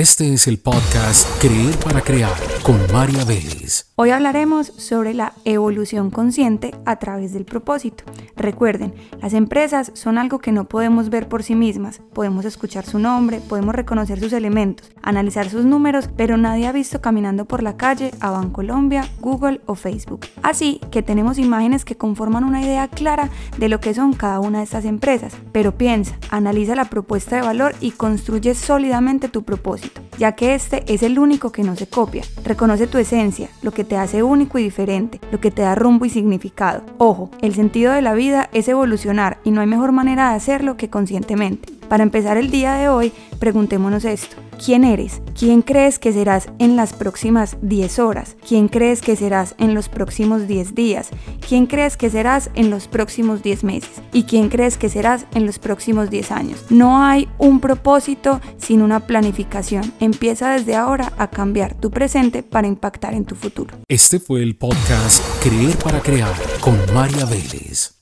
Este es el podcast Creer para Crear con María Vélez. Hoy hablaremos sobre la evolución consciente a través del propósito. Recuerden, las empresas son algo que no podemos ver por sí mismas. Podemos escuchar su nombre, podemos reconocer sus elementos, analizar sus números, pero nadie ha visto caminando por la calle a Bancolombia, Google o Facebook. Así que tenemos imágenes que conforman una idea clara de lo que son cada una de estas empresas. Pero piensa, analiza la propuesta de valor y construye sólidamente tu propósito, ya que este es el único que no se copia. Reconoce tu esencia, lo que te hace único y diferente, lo que te da rumbo y significado. Ojo, el sentido de la vida es evolucionar y no hay mejor manera de hacerlo que conscientemente. Para empezar el día de hoy, preguntémonos esto. ¿Quién eres? ¿Quién crees que serás en las próximas 10 horas? ¿Quién crees que serás en los próximos 10 días? ¿Quién crees que serás en los próximos 10 meses? ¿Y quién crees que serás en los próximos 10 años? No hay un propósito sin una planificación. Empieza desde ahora a cambiar tu presente para impactar en tu futuro. Este fue el podcast Creer para Crear con María Vélez.